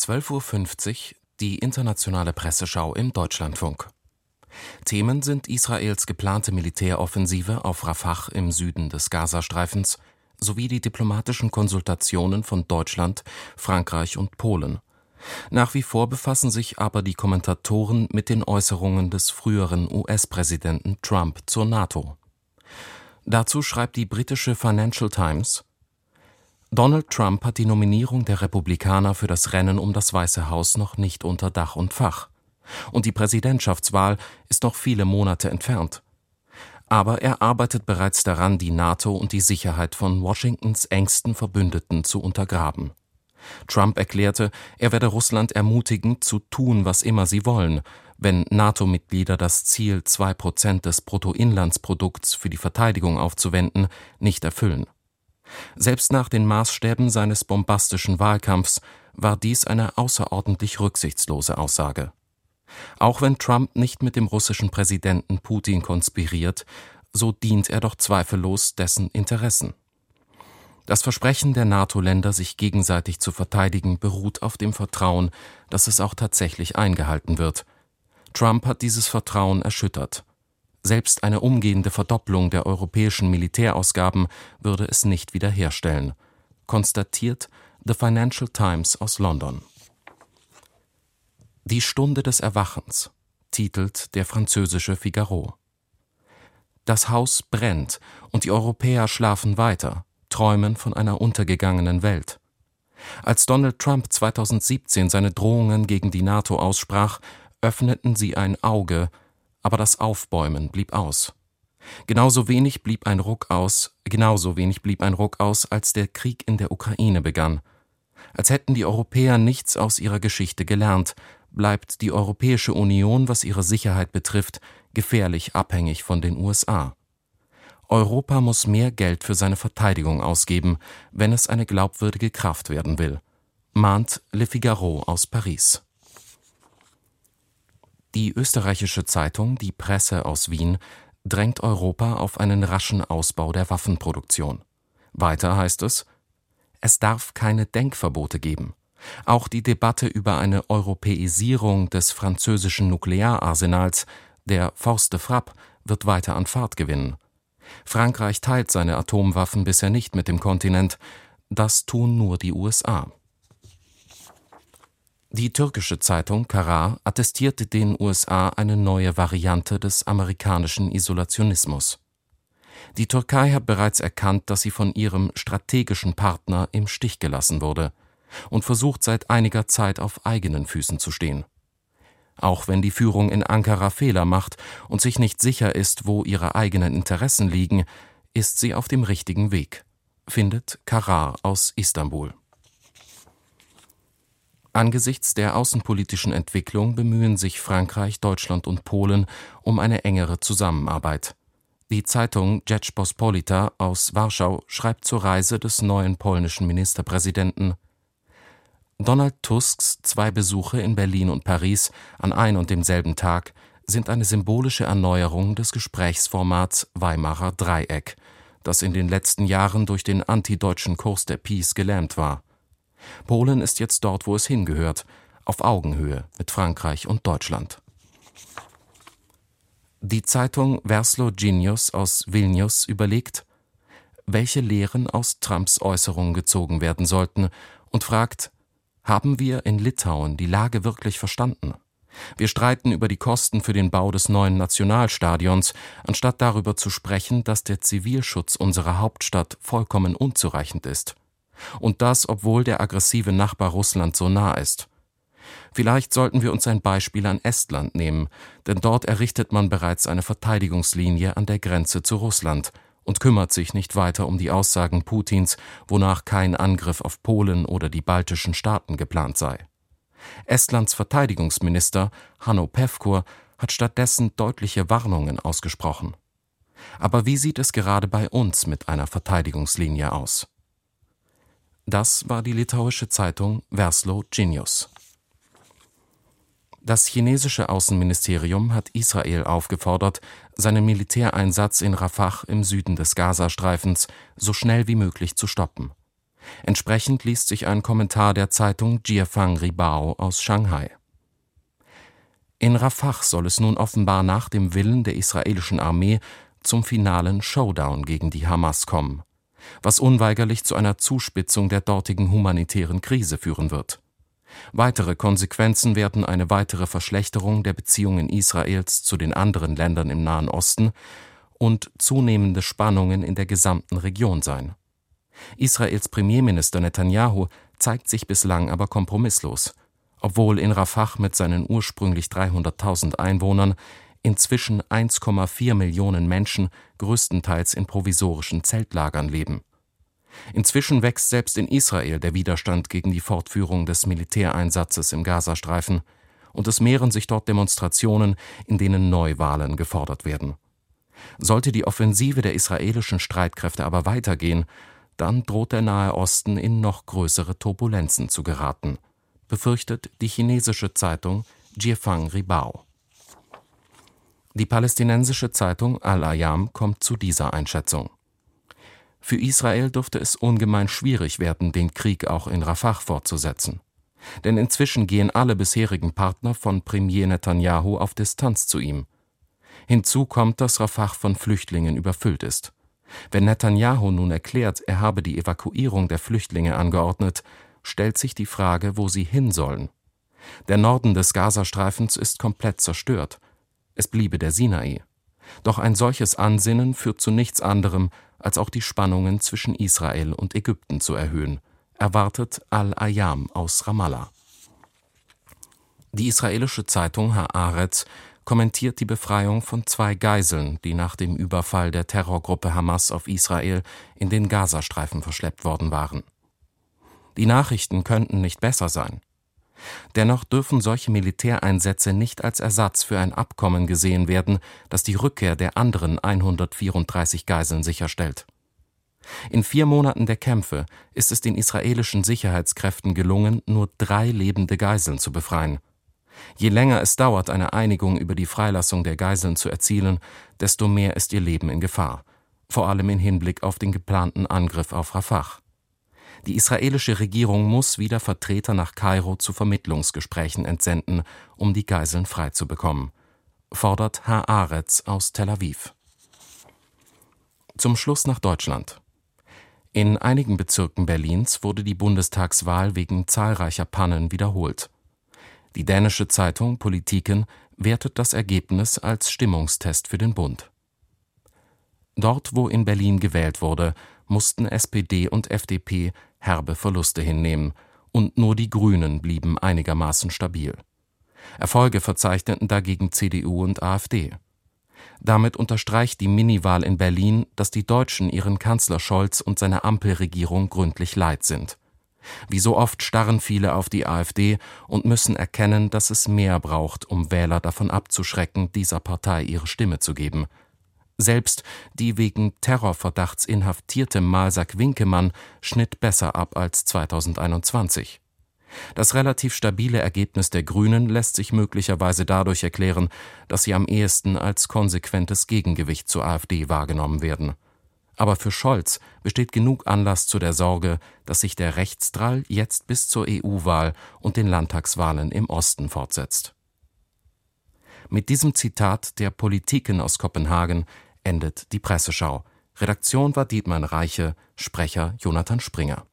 12.50 Uhr die internationale Presseschau im Deutschlandfunk. Themen sind Israels geplante Militäroffensive auf Rafah im Süden des Gazastreifens sowie die diplomatischen Konsultationen von Deutschland, Frankreich und Polen. Nach wie vor befassen sich aber die Kommentatoren mit den Äußerungen des früheren US-Präsidenten Trump zur NATO. Dazu schreibt die britische Financial Times Donald Trump hat die Nominierung der Republikaner für das Rennen um das Weiße Haus noch nicht unter Dach und Fach. Und die Präsidentschaftswahl ist noch viele Monate entfernt. Aber er arbeitet bereits daran, die NATO und die Sicherheit von Washingtons engsten Verbündeten zu untergraben. Trump erklärte, er werde Russland ermutigen, zu tun, was immer sie wollen, wenn NATO-Mitglieder das Ziel, zwei Prozent des Bruttoinlandsprodukts für die Verteidigung aufzuwenden, nicht erfüllen. Selbst nach den Maßstäben seines bombastischen Wahlkampfs war dies eine außerordentlich rücksichtslose Aussage. Auch wenn Trump nicht mit dem russischen Präsidenten Putin konspiriert, so dient er doch zweifellos dessen Interessen. Das Versprechen der NATO-Länder, sich gegenseitig zu verteidigen, beruht auf dem Vertrauen, dass es auch tatsächlich eingehalten wird. Trump hat dieses Vertrauen erschüttert. Selbst eine umgehende Verdopplung der europäischen Militärausgaben würde es nicht wiederherstellen, konstatiert The Financial Times aus London. Die Stunde des Erwachens titelt der französische Figaro. Das Haus brennt und die Europäer schlafen weiter, träumen von einer untergegangenen Welt. Als Donald Trump 2017 seine Drohungen gegen die NATO aussprach, öffneten sie ein Auge aber das Aufbäumen blieb aus. Genauso wenig blieb ein Ruck aus, genauso wenig blieb ein Ruck aus, als der Krieg in der Ukraine begann. Als hätten die Europäer nichts aus ihrer Geschichte gelernt, bleibt die Europäische Union, was ihre Sicherheit betrifft, gefährlich abhängig von den USA. Europa muss mehr Geld für seine Verteidigung ausgeben, wenn es eine glaubwürdige Kraft werden will, mahnt Le Figaro aus Paris. Die österreichische Zeitung Die Presse aus Wien drängt Europa auf einen raschen Ausbau der Waffenproduktion. Weiter heißt es, es darf keine Denkverbote geben. Auch die Debatte über eine Europäisierung des französischen Nukleararsenals, der Force de Frappe, wird weiter an Fahrt gewinnen. Frankreich teilt seine Atomwaffen bisher nicht mit dem Kontinent, das tun nur die USA. Die türkische Zeitung Karar attestierte den USA eine neue Variante des amerikanischen Isolationismus. Die Türkei hat bereits erkannt, dass sie von ihrem strategischen Partner im Stich gelassen wurde und versucht seit einiger Zeit auf eigenen Füßen zu stehen. Auch wenn die Führung in Ankara Fehler macht und sich nicht sicher ist, wo ihre eigenen Interessen liegen, ist sie auf dem richtigen Weg, findet Karar aus Istanbul. Angesichts der außenpolitischen Entwicklung bemühen sich Frankreich, Deutschland und Polen um eine engere Zusammenarbeit. Die Zeitung Rzeczpospolita aus Warschau schreibt zur Reise des neuen polnischen Ministerpräsidenten Donald Tusks zwei Besuche in Berlin und Paris an ein und demselben Tag sind eine symbolische Erneuerung des Gesprächsformats Weimarer Dreieck, das in den letzten Jahren durch den antideutschen Kurs der Peace gelähmt war. Polen ist jetzt dort, wo es hingehört, auf Augenhöhe mit Frankreich und Deutschland. Die Zeitung Verslo Genius aus Vilnius überlegt, welche Lehren aus Trumps Äußerungen gezogen werden sollten und fragt, haben wir in Litauen die Lage wirklich verstanden? Wir streiten über die Kosten für den Bau des neuen Nationalstadions, anstatt darüber zu sprechen, dass der Zivilschutz unserer Hauptstadt vollkommen unzureichend ist. Und das, obwohl der aggressive Nachbar Russland so nah ist. Vielleicht sollten wir uns ein Beispiel an Estland nehmen, denn dort errichtet man bereits eine Verteidigungslinie an der Grenze zu Russland und kümmert sich nicht weiter um die Aussagen Putins, wonach kein Angriff auf Polen oder die baltischen Staaten geplant sei. Estlands Verteidigungsminister Hanno Pevkur hat stattdessen deutliche Warnungen ausgesprochen. Aber wie sieht es gerade bei uns mit einer Verteidigungslinie aus? Das war die litauische Zeitung Verslo Genius. Das chinesische Außenministerium hat Israel aufgefordert, seinen Militäreinsatz in Rafah im Süden des Gazastreifens so schnell wie möglich zu stoppen. Entsprechend liest sich ein Kommentar der Zeitung Jiefang Ribao aus Shanghai. In Rafah soll es nun offenbar nach dem Willen der israelischen Armee zum finalen Showdown gegen die Hamas kommen, was unweigerlich zu einer Zuspitzung der dortigen humanitären Krise führen wird. Weitere Konsequenzen werden eine weitere Verschlechterung der Beziehungen Israels zu den anderen Ländern im Nahen Osten und zunehmende Spannungen in der gesamten Region sein. Israels Premierminister Netanyahu zeigt sich bislang aber kompromisslos, obwohl in Rafah mit seinen ursprünglich 300.000 Einwohnern inzwischen 1,4 Millionen Menschen größtenteils in provisorischen Zeltlagern leben. Inzwischen wächst selbst in Israel der Widerstand gegen die Fortführung des Militäreinsatzes im Gazastreifen, und es mehren sich dort Demonstrationen, in denen Neuwahlen gefordert werden. Sollte die Offensive der israelischen Streitkräfte aber weitergehen, dann droht der Nahe Osten in noch größere Turbulenzen zu geraten, befürchtet die chinesische Zeitung Jiefang Ribao. Die palästinensische Zeitung Al-Ayam kommt zu dieser Einschätzung. Für Israel dürfte es ungemein schwierig werden, den Krieg auch in Rafah fortzusetzen. Denn inzwischen gehen alle bisherigen Partner von Premier Netanyahu auf Distanz zu ihm. Hinzu kommt, dass Rafah von Flüchtlingen überfüllt ist. Wenn Netanyahu nun erklärt, er habe die Evakuierung der Flüchtlinge angeordnet, stellt sich die Frage, wo sie hin sollen. Der Norden des Gazastreifens ist komplett zerstört. Es bliebe der Sinai. Doch ein solches Ansinnen führt zu nichts anderem, als auch die Spannungen zwischen Israel und Ägypten zu erhöhen, erwartet Al-Ayam aus Ramallah. Die israelische Zeitung Haaretz kommentiert die Befreiung von zwei Geiseln, die nach dem Überfall der Terrorgruppe Hamas auf Israel in den Gazastreifen verschleppt worden waren. Die Nachrichten könnten nicht besser sein. Dennoch dürfen solche Militäreinsätze nicht als Ersatz für ein Abkommen gesehen werden, das die Rückkehr der anderen 134 Geiseln sicherstellt. In vier Monaten der Kämpfe ist es den israelischen Sicherheitskräften gelungen, nur drei lebende Geiseln zu befreien. Je länger es dauert, eine Einigung über die Freilassung der Geiseln zu erzielen, desto mehr ist ihr Leben in Gefahr, vor allem im Hinblick auf den geplanten Angriff auf Rafah. Die israelische Regierung muss wieder Vertreter nach Kairo zu Vermittlungsgesprächen entsenden, um die Geiseln freizubekommen, fordert Haaretz aus Tel Aviv. Zum Schluss nach Deutschland. In einigen Bezirken Berlins wurde die Bundestagswahl wegen zahlreicher Pannen wiederholt. Die dänische Zeitung Politiken wertet das Ergebnis als Stimmungstest für den Bund. Dort, wo in Berlin gewählt wurde, mussten SPD und FDP herbe Verluste hinnehmen, und nur die Grünen blieben einigermaßen stabil. Erfolge verzeichneten dagegen CDU und AfD. Damit unterstreicht die Miniwahl in Berlin, dass die Deutschen ihren Kanzler Scholz und seine Ampelregierung gründlich leid sind. Wie so oft starren viele auf die AfD und müssen erkennen, dass es mehr braucht, um Wähler davon abzuschrecken, dieser Partei ihre Stimme zu geben – selbst die wegen Terrorverdachts inhaftierte Malsak Winkemann schnitt besser ab als 2021. Das relativ stabile Ergebnis der Grünen lässt sich möglicherweise dadurch erklären, dass sie am ehesten als konsequentes Gegengewicht zur AfD wahrgenommen werden. Aber für Scholz besteht genug Anlass zu der Sorge, dass sich der Rechtsdrall jetzt bis zur EU-Wahl und den Landtagswahlen im Osten fortsetzt. Mit diesem Zitat der Politiken aus Kopenhagen endet die Presseschau. Redaktion war Dietmar Reiche, Sprecher Jonathan Springer